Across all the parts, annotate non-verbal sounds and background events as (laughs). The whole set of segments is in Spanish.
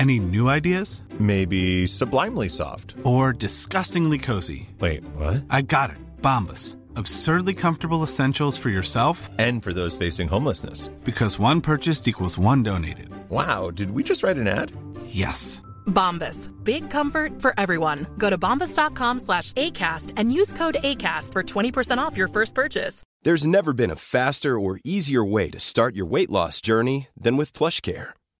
Any new ideas? Maybe sublimely soft. Or disgustingly cozy? Wait, what? I got it. Bombas. Absurdly comfortable essentials for yourself And for those facing homelessness. because one purchased equals one donated. Wow, did we just write an ad? Yes. Bombas. Big comfort for everyone. Go to bombas.com slash ACAST and use code ACAST for 20% off your first purchase. There's never been a faster or easier way to start your weight loss journey than with PlushCare.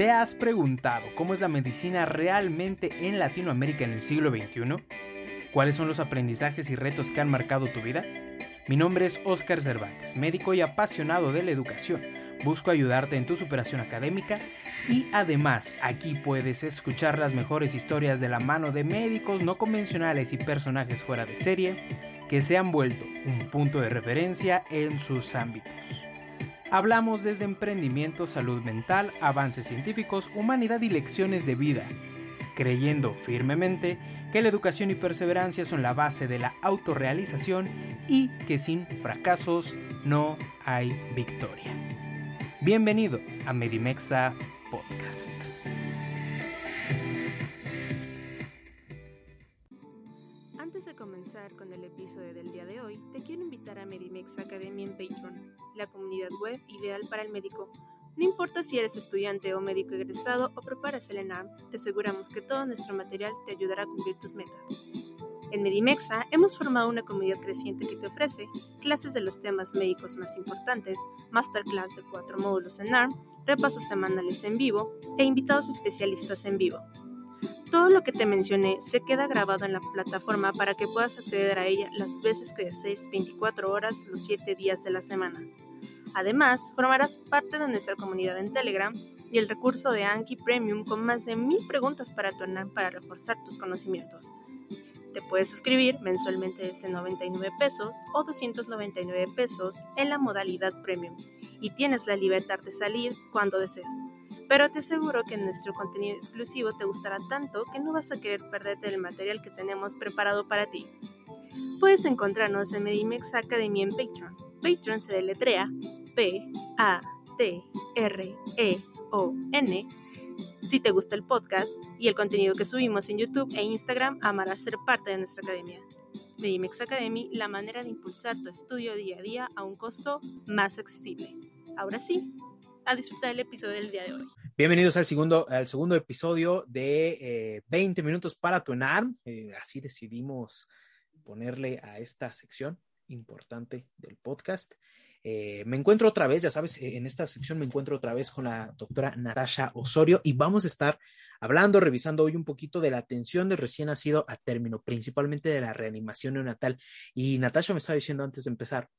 ¿Te has preguntado cómo es la medicina realmente en Latinoamérica en el siglo XXI? ¿Cuáles son los aprendizajes y retos que han marcado tu vida? Mi nombre es Óscar Cervantes, médico y apasionado de la educación. Busco ayudarte en tu superación académica y además aquí puedes escuchar las mejores historias de la mano de médicos no convencionales y personajes fuera de serie que se han vuelto un punto de referencia en sus ámbitos. Hablamos desde emprendimiento, salud mental, avances científicos, humanidad y lecciones de vida, creyendo firmemente que la educación y perseverancia son la base de la autorrealización y que sin fracasos no hay victoria. Bienvenido a Medimexa Podcast. Comenzar con el episodio del día de hoy, te quiero invitar a Medimex Academy en Patreon, la comunidad web ideal para el médico. No importa si eres estudiante o médico egresado o preparas el ENAM, te aseguramos que todo nuestro material te ayudará a cumplir tus metas. En Medimexa hemos formado una comunidad creciente que te ofrece clases de los temas médicos más importantes, masterclass de cuatro módulos en ARM, repasos semanales en vivo e invitados especialistas en vivo. Todo lo que te mencioné se queda grabado en la plataforma para que puedas acceder a ella las veces que desees 24 horas los 7 días de la semana. Además, formarás parte de nuestra comunidad en Telegram y el recurso de Anki Premium con más de mil preguntas para tu para reforzar tus conocimientos. Te puedes suscribir mensualmente desde 99 pesos o 299 pesos en la modalidad Premium y tienes la libertad de salir cuando desees. Pero te aseguro que nuestro contenido exclusivo te gustará tanto que no vas a querer perderte el material que tenemos preparado para ti. Puedes encontrarnos en Medimex Academy en Patreon. Patreon se deletrea P-A-T-R-E-O-N. Si te gusta el podcast y el contenido que subimos en YouTube e Instagram, amarás ser parte de nuestra academia. Medimex Academy, la manera de impulsar tu estudio día a día a un costo más accesible. Ahora sí, a disfrutar el episodio del día de hoy. Bienvenidos al segundo, al segundo episodio de eh, 20 minutos para tu. Eh, así decidimos ponerle a esta sección importante del podcast. Eh, me encuentro otra vez, ya sabes, en esta sección me encuentro otra vez con la doctora Natasha Osorio y vamos a estar hablando, revisando hoy un poquito de la atención del recién nacido a término, principalmente de la reanimación neonatal. Y Natasha me estaba diciendo antes de empezar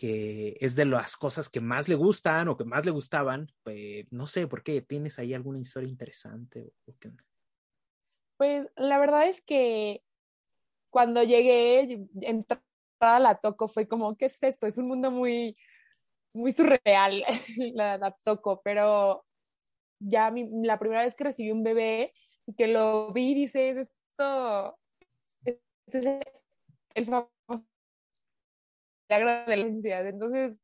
que es de las cosas que más le gustan o que más le gustaban. Pues, no sé por qué, ¿tienes ahí alguna historia interesante? Pues la verdad es que cuando llegué, entrar a la Toco fue como, ¿qué es esto? Es un mundo muy, muy surreal, (laughs) la, la Toco, pero ya la primera vez que recibí un bebé que lo vi, dices, esto, este es el milagro de la ciencia. Entonces,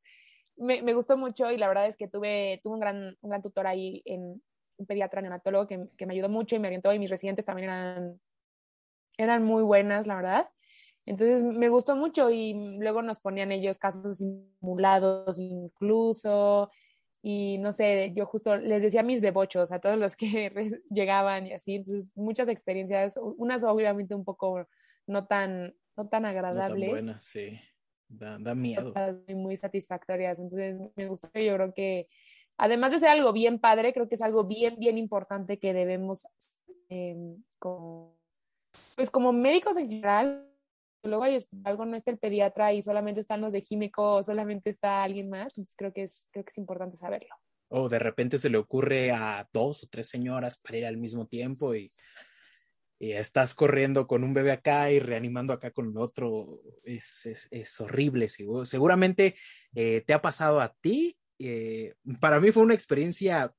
me, me, gustó mucho y la verdad es que tuve, tuve un, gran, un gran tutor ahí en un pediatra neonatólogo que, que me ayudó mucho y me orientó y mis residentes también eran, eran muy buenas, la verdad. Entonces me gustó mucho y luego nos ponían ellos casos simulados incluso y no sé, yo justo les decía mis bebochos, a todos los que (laughs) llegaban y así, entonces muchas experiencias, unas obviamente un poco no tan, no tan agradables. No tan buenas, sí, da, da miedo. Muy satisfactorias, entonces me gustó, yo creo que además de ser algo bien padre, creo que es algo bien, bien importante que debemos, eh, como, pues como médicos en general, luego hay algo no está el pediatra y solamente están los de químico solamente está alguien más, entonces creo que es, creo que es importante saberlo. O de repente se le ocurre a dos o tres señoras para ir al mismo tiempo y, y estás corriendo con un bebé acá y reanimando acá con el otro. Es, es, es horrible. Seguramente eh, te ha pasado a ti. Eh, para mí fue una experiencia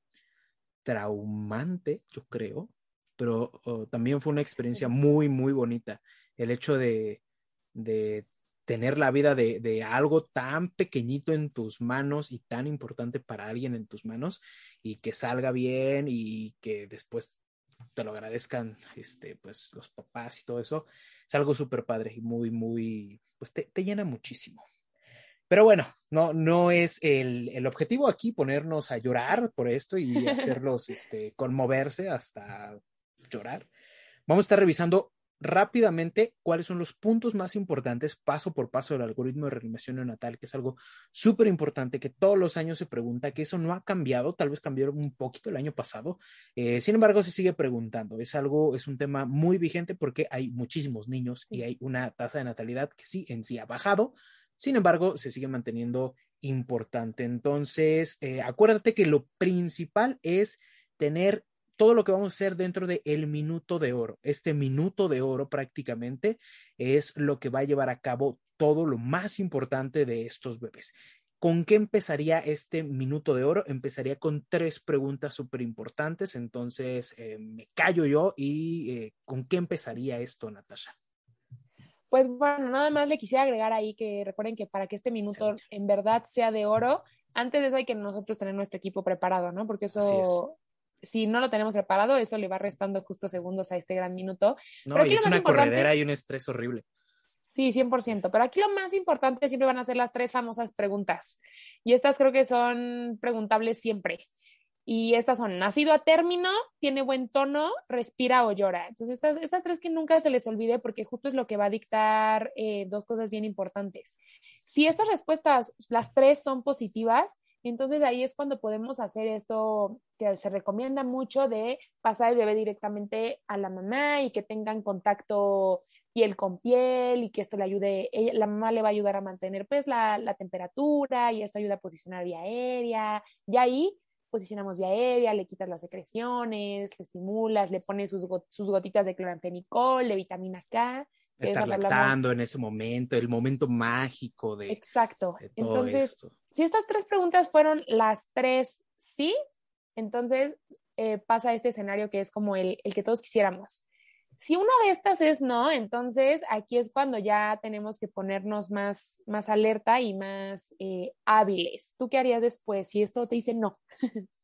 traumante, yo creo, pero oh, también fue una experiencia muy, muy bonita. El hecho de, de tener la vida de, de, algo tan pequeñito en tus manos y tan importante para alguien en tus manos y que salga bien y que después te lo agradezcan este, pues, los papás y todo eso, es algo súper padre y muy, muy, pues te, te, llena muchísimo. Pero bueno, no, no es el, el, objetivo aquí ponernos a llorar por esto y (laughs) hacerlos este, conmoverse hasta llorar. Vamos a estar revisando rápidamente cuáles son los puntos más importantes paso por paso del algoritmo de reanimación neonatal, que es algo súper importante que todos los años se pregunta, que eso no ha cambiado, tal vez cambió un poquito el año pasado, eh, sin embargo se sigue preguntando, es algo, es un tema muy vigente porque hay muchísimos niños y hay una tasa de natalidad que sí en sí ha bajado, sin embargo se sigue manteniendo importante. Entonces, eh, acuérdate que lo principal es tener todo lo que vamos a hacer dentro del el minuto de oro. Este minuto de oro prácticamente es lo que va a llevar a cabo todo lo más importante de estos bebés. ¿Con qué empezaría este minuto de oro? Empezaría con tres preguntas súper importantes. Entonces, eh, me callo yo y eh, ¿con qué empezaría esto, Natasha? Pues bueno, nada más le quisiera agregar ahí que recuerden que para que este minuto en verdad sea de oro, antes de eso hay que nosotros tener nuestro equipo preparado, ¿no? Porque eso si no lo tenemos preparado, eso le va restando justo segundos a este gran minuto. No, Pero y es una corredera y un estrés horrible. Sí, 100%. Pero aquí lo más importante siempre van a ser las tres famosas preguntas. Y estas creo que son preguntables siempre. Y estas son, nacido a término, tiene buen tono, respira o llora. Entonces, estas, estas tres que nunca se les olvide porque justo es lo que va a dictar eh, dos cosas bien importantes. Si estas respuestas, las tres son positivas, entonces ahí es cuando podemos hacer esto que se recomienda mucho de pasar el bebé directamente a la mamá y que tengan contacto piel con piel y que esto le ayude, la mamá le va a ayudar a mantener pues la, la temperatura y esto ayuda a posicionar vía aérea y ahí posicionamos vía aérea, le quitas las secreciones, le estimulas, le pones sus, sus gotitas de cloranfenicol, de vitamina K estar lactando en ese momento, el momento mágico de. Exacto. entonces, si estas tres preguntas fueron las tres sí, entonces eh, pasa este escenario que es como el, el, que todos quisiéramos. Si una de estas es no, entonces aquí es cuando ya tenemos que ponernos más, más alerta y más eh, hábiles. ¿Tú qué harías después si esto te dice no? (laughs)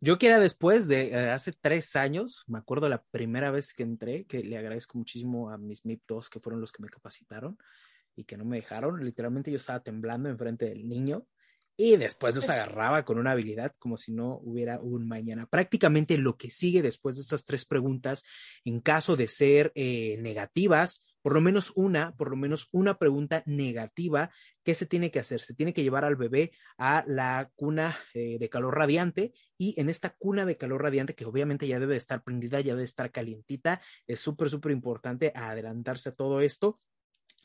Yo que era después de eh, hace tres años, me acuerdo la primera vez que entré, que le agradezco muchísimo a mis MIP2 que fueron los que me capacitaron y que no me dejaron. Literalmente yo estaba temblando enfrente del niño y después los (laughs) agarraba con una habilidad como si no hubiera un mañana. Prácticamente lo que sigue después de estas tres preguntas, en caso de ser eh, negativas, por lo menos una, por lo menos una pregunta negativa, ¿qué se tiene que hacer? Se tiene que llevar al bebé a la cuna eh, de calor radiante y en esta cuna de calor radiante, que obviamente ya debe estar prendida, ya debe estar calientita, es súper, súper importante adelantarse a todo esto.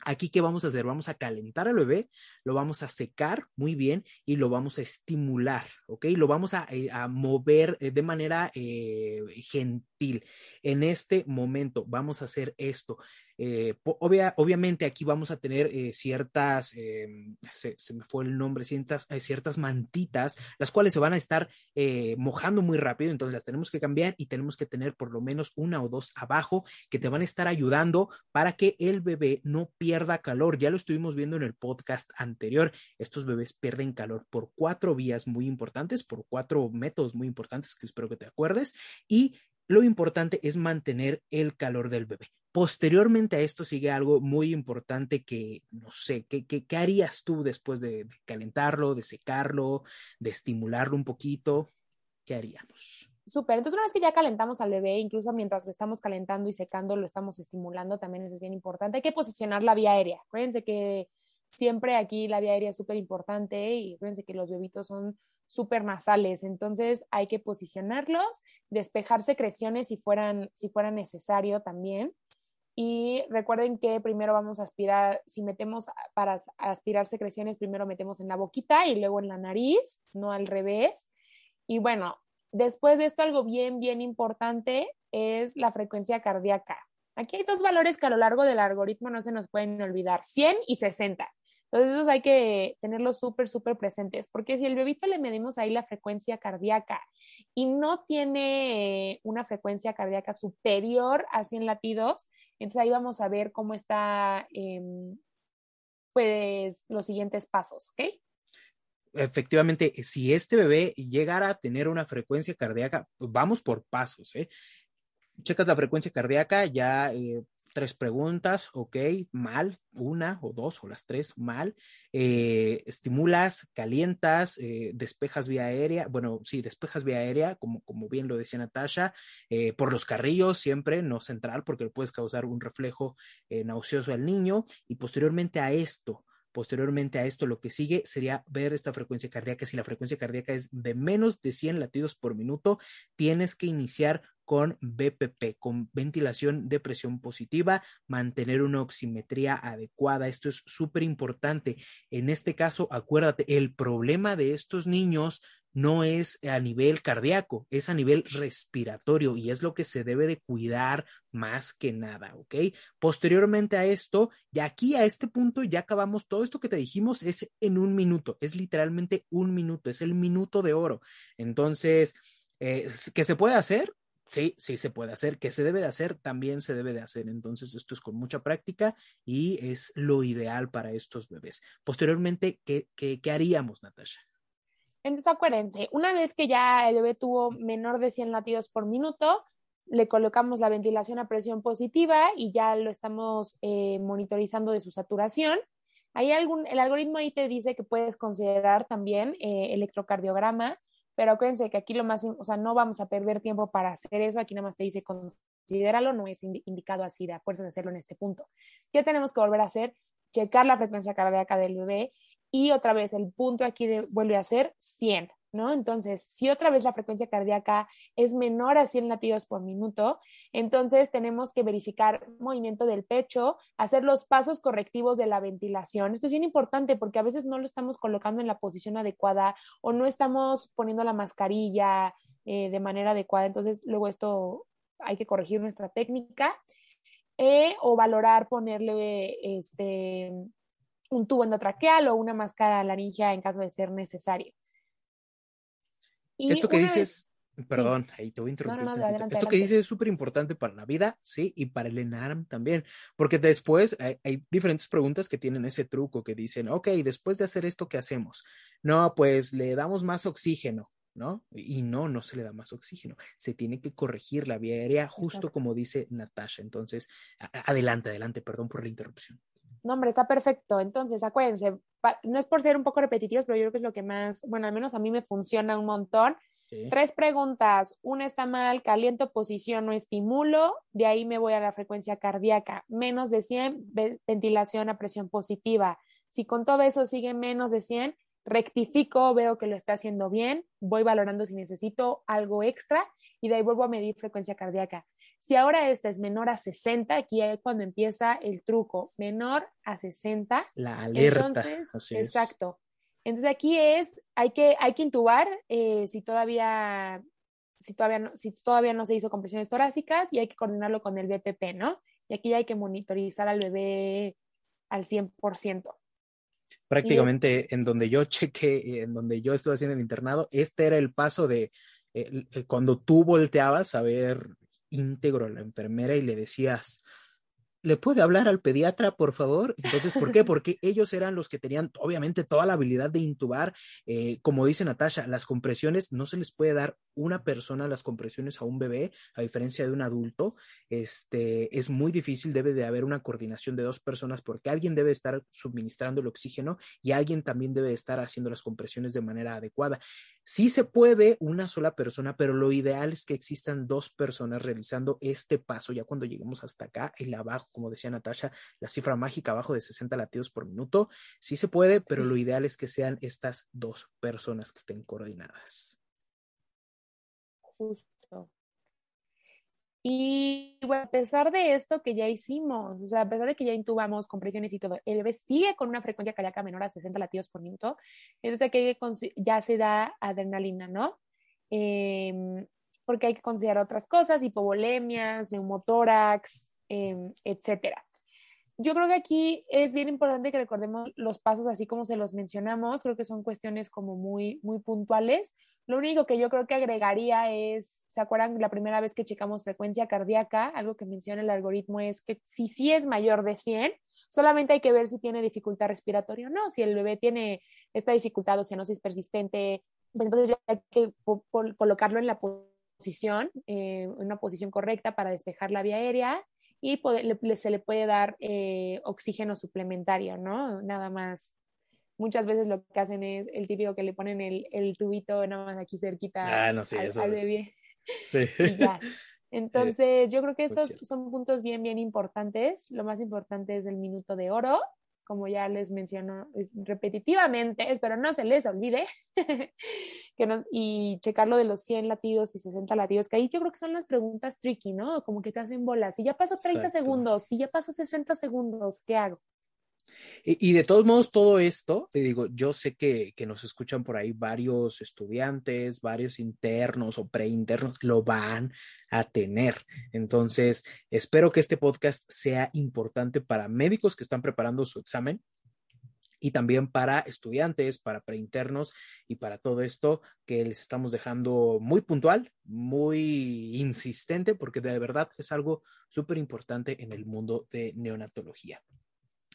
Aquí, ¿qué vamos a hacer? Vamos a calentar al bebé, lo vamos a secar muy bien y lo vamos a estimular, ¿ok? Lo vamos a, eh, mover eh, de manera gentil. En este momento vamos a hacer esto. Eh, obvia, obviamente aquí vamos a tener eh, ciertas, eh, se, se, me fue el nombre, ciertas, eh, ciertas mantitas, las cuales se van a estar mojando muy rápido, entonces las tenemos que cambiar y tenemos que tener por lo menos una o dos abajo que te van a estar ayudando para que el bebé no pierda calor. Ya lo estuvimos viendo en el podcast anterior, estos bebés pierden calor por cuatro vías muy importantes, por cuatro métodos muy importantes que espero que te acuerdes y lo importante es mantener el calor del bebé Posteriormente a esto sigue algo muy importante que, no sé, ¿qué, qué, qué harías tú después de, calentarlo, de secarlo, de estimularlo un poquito? ¿Qué haríamos? Súper. Entonces, una vez que ya calentamos al bebé, incluso mientras lo estamos calentando y secando, lo estamos estimulando, también eso es bien importante. Hay que posicionar la vía aérea. Acuérdense que siempre aquí la vía aérea es súper importante y acuérdense que los bebitos son súper nasales, entonces hay que posicionarlos, despejar secreciones si fueran, si fuera necesario también. Y recuerden que primero vamos a aspirar, si metemos para aspirar secreciones, primero metemos en la boquita y luego en la nariz, no al revés. Y bueno, después de esto algo bien, bien importante es la frecuencia cardíaca. Aquí hay dos valores que a lo largo del algoritmo no se nos pueden olvidar, 100 y 60. Entonces, esos hay que tenerlos súper, súper presentes, porque si el bebito le medimos ahí la frecuencia cardíaca y no tiene una frecuencia cardíaca superior a 100 latidos, entonces ahí vamos a ver cómo está, eh, pues, los siguientes pasos, ¿ok? Efectivamente, si este bebé llegara a tener una frecuencia cardíaca, pues vamos por pasos, ¿eh? Checas la frecuencia cardíaca, ya eh, tres preguntas, ok, mal, una o dos o las tres, mal, eh, estimulas, calientas, eh, despejas vía aérea, bueno, sí, despejas vía aérea, como, como bien lo decía Natasha, eh, por los carrillos siempre, no central, porque puedes causar un reflejo nauseoso al niño, y posteriormente a esto, Posteriormente a esto, lo que sigue sería ver esta frecuencia cardíaca. Si la frecuencia cardíaca es de menos de 100 latidos por minuto, tienes que iniciar con BPP, con ventilación de presión positiva, mantener una oximetría adecuada. Esto es súper importante. En este caso, acuérdate, el problema de estos niños no es a nivel cardíaco, es a nivel respiratorio y es lo que se debe de cuidar más que nada, ¿ok? Posteriormente a esto, y aquí a este punto ya acabamos, todo esto que te dijimos es en un minuto, es literalmente un minuto, es el minuto de oro. Entonces, eh, ¿qué se puede hacer? Sí, sí se puede hacer. ¿Qué se debe de hacer? También se debe de hacer. Entonces, esto es con mucha práctica y es lo ideal para estos bebés. Posteriormente, ¿qué, qué, qué haríamos, Natasha? Entonces, acuérdense, una vez que ya el bebé tuvo menor de 100 latidos por minuto, le colocamos la ventilación a presión positiva y ya lo estamos eh, monitorizando de su saturación. Hay algún, el algoritmo ahí te dice que puedes considerar también eh, electrocardiograma, pero acuérdense que aquí lo más, o sea, no vamos a perder tiempo para hacer eso, aquí nada más te dice considéralo, no es indicado así de fuerzas hacerlo en este punto. ¿Qué tenemos que volver a hacer? Checar la frecuencia cardíaca del bebé y otra vez el punto aquí de, vuelve a ser 100, ¿no? Entonces, si otra vez la frecuencia cardíaca es menor a 100 latidos por minuto, entonces tenemos que verificar movimiento del pecho, hacer los pasos correctivos de la ventilación. Esto es bien importante porque a veces no lo estamos colocando en la posición adecuada o no estamos poniendo la mascarilla eh, de manera adecuada. Entonces, luego esto hay que corregir nuestra técnica. Eh, o valorar ponerle este, un tubo endotraqueal o una máscara laringea en caso de ser necesario. Y Esto que dices. Perdón, sí. ahí te voy a interrumpir. No, no, adelante, Esto que dices es súper importante para la vida, sí, y para el ENARM también, porque después hay, hay, diferentes preguntas que tienen ese truco que dicen, ok, después de hacer esto, ¿qué hacemos? No, pues le damos más oxígeno. ¿no? Y no, no se le da más oxígeno. Se tiene que corregir la vía aérea, justo Exacto. como dice Natasha. Entonces, adelante, adelante, perdón por la interrupción. No, hombre, está perfecto. Entonces, acuérdense, no es por ser un poco repetitivos, pero yo creo que es lo que más, bueno, al menos a mí me funciona un montón. Sí. Tres preguntas. Una está mal, caliento, posición o estimulo. De ahí me voy a la frecuencia cardíaca. Menos de 100, ventilación a presión positiva. Si con todo eso sigue menos de 100, rectifico, veo que lo está haciendo bien, voy valorando si necesito algo extra y de ahí vuelvo a medir frecuencia cardíaca. Si ahora esta es menor a 60, aquí es cuando empieza el truco, menor a 60. La alerta. Entonces, Así exacto. Entonces aquí es, hay que, hay que intubar eh, si todavía, si todavía no, si todavía no se hizo compresiones torácicas y hay que coordinarlo con el BPP, ¿no? Y aquí hay que monitorizar al bebé al 100%. Prácticamente en donde yo chequé, en donde yo estuve haciendo el internado, este era el paso de eh, cuando tú volteabas a ver íntegro a la enfermera y le decías, ¿le puede hablar al pediatra, por favor? Entonces, ¿por qué? (laughs) Porque ellos eran los que tenían, obviamente, toda la habilidad de intubar. Eh, como dice Natasha, las compresiones no se les puede dar una persona las compresiones a un bebé, a diferencia de un adulto. Este, es muy difícil, debe de haber una coordinación de dos personas porque alguien debe estar suministrando el oxígeno y alguien también debe estar haciendo las compresiones de manera adecuada. Sí se puede una sola persona, pero lo ideal es que existan dos personas realizando este paso ya cuando lleguemos hasta acá, el abajo como decía Natasha, la cifra mágica abajo de 60 latidos por minuto. Sí se puede, pero lo ideal es que sean estas dos personas que estén coordinadas. Justo. Y bueno, a pesar de esto que ya hicimos, o sea, a pesar de que ya intubamos compresiones y todo, el bebé sigue con una frecuencia cardíaca menor a 60 latidos por minuto, entonces aquí ya se da adrenalina, ¿no? Em, porque hay que considerar otras cosas, hipovolemias, neumotórax, Em, etcétera. Yo creo que aquí es bien importante que recordemos los pasos así como se los mencionamos, creo que son cuestiones como muy, muy puntuales. Lo único que yo creo que agregaría es, ¿se acuerdan la primera vez que checamos frecuencia cardíaca? Algo que menciona el algoritmo es que si sí es mayor de 100, solamente hay que ver si tiene dificultad respiratoria o no. Si el bebé tiene esta dificultad o cianosis persistente, pues entonces hay que colocarlo en la posición, eh, en una posición correcta para despejar la vía aérea y se le puede dar eh, oxígeno suplementario, ¿no? Nada más. Muchas veces lo que hacen es el típico que le ponen el, el tubito nada más aquí cerquita ah, no, sí, al, bebé. Sí. (laughs) (laughs) Entonces, yo creo que estos son puntos bien, bien importantes. Lo más importante es el minuto de oro, como ya les menciono repetitivamente, espero no se les olvide, (laughs) que y checar de los 100 latidos y 60 latidos, que ahí yo creo que son las preguntas tricky, ¿no? Como que te hacen bolas. Si ya pasó 30 segundos, si ya pasó 60 segundos, ¿qué hago? Y, de todos modos, todo esto, digo, yo sé que, que, nos escuchan por ahí varios estudiantes, varios internos o preinternos, lo van a tener. Entonces, espero que este podcast sea importante para médicos que están preparando su examen y también para estudiantes, para preinternos y para todo esto que les estamos dejando muy puntual, muy insistente, porque de verdad es algo súper importante en el mundo de neonatología.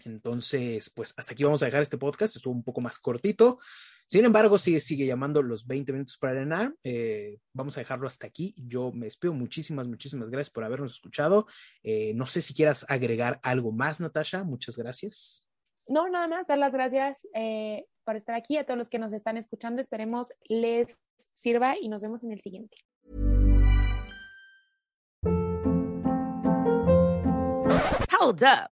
Entonces, pues hasta aquí vamos a dejar este podcast. Estuvo un poco más cortito. Sin embargo, sigue, sigue llamando los 20 minutos para arenar. Eh, vamos a dejarlo hasta aquí. Yo me despido. Muchísimas, muchísimas gracias por habernos escuchado. Eh, no sé si quieras agregar algo más, Natasha. Muchas gracias. No, nada más, dar las gracias eh, por estar aquí. A todos los que nos están escuchando, esperemos les sirva y nos vemos en el siguiente. Hold up.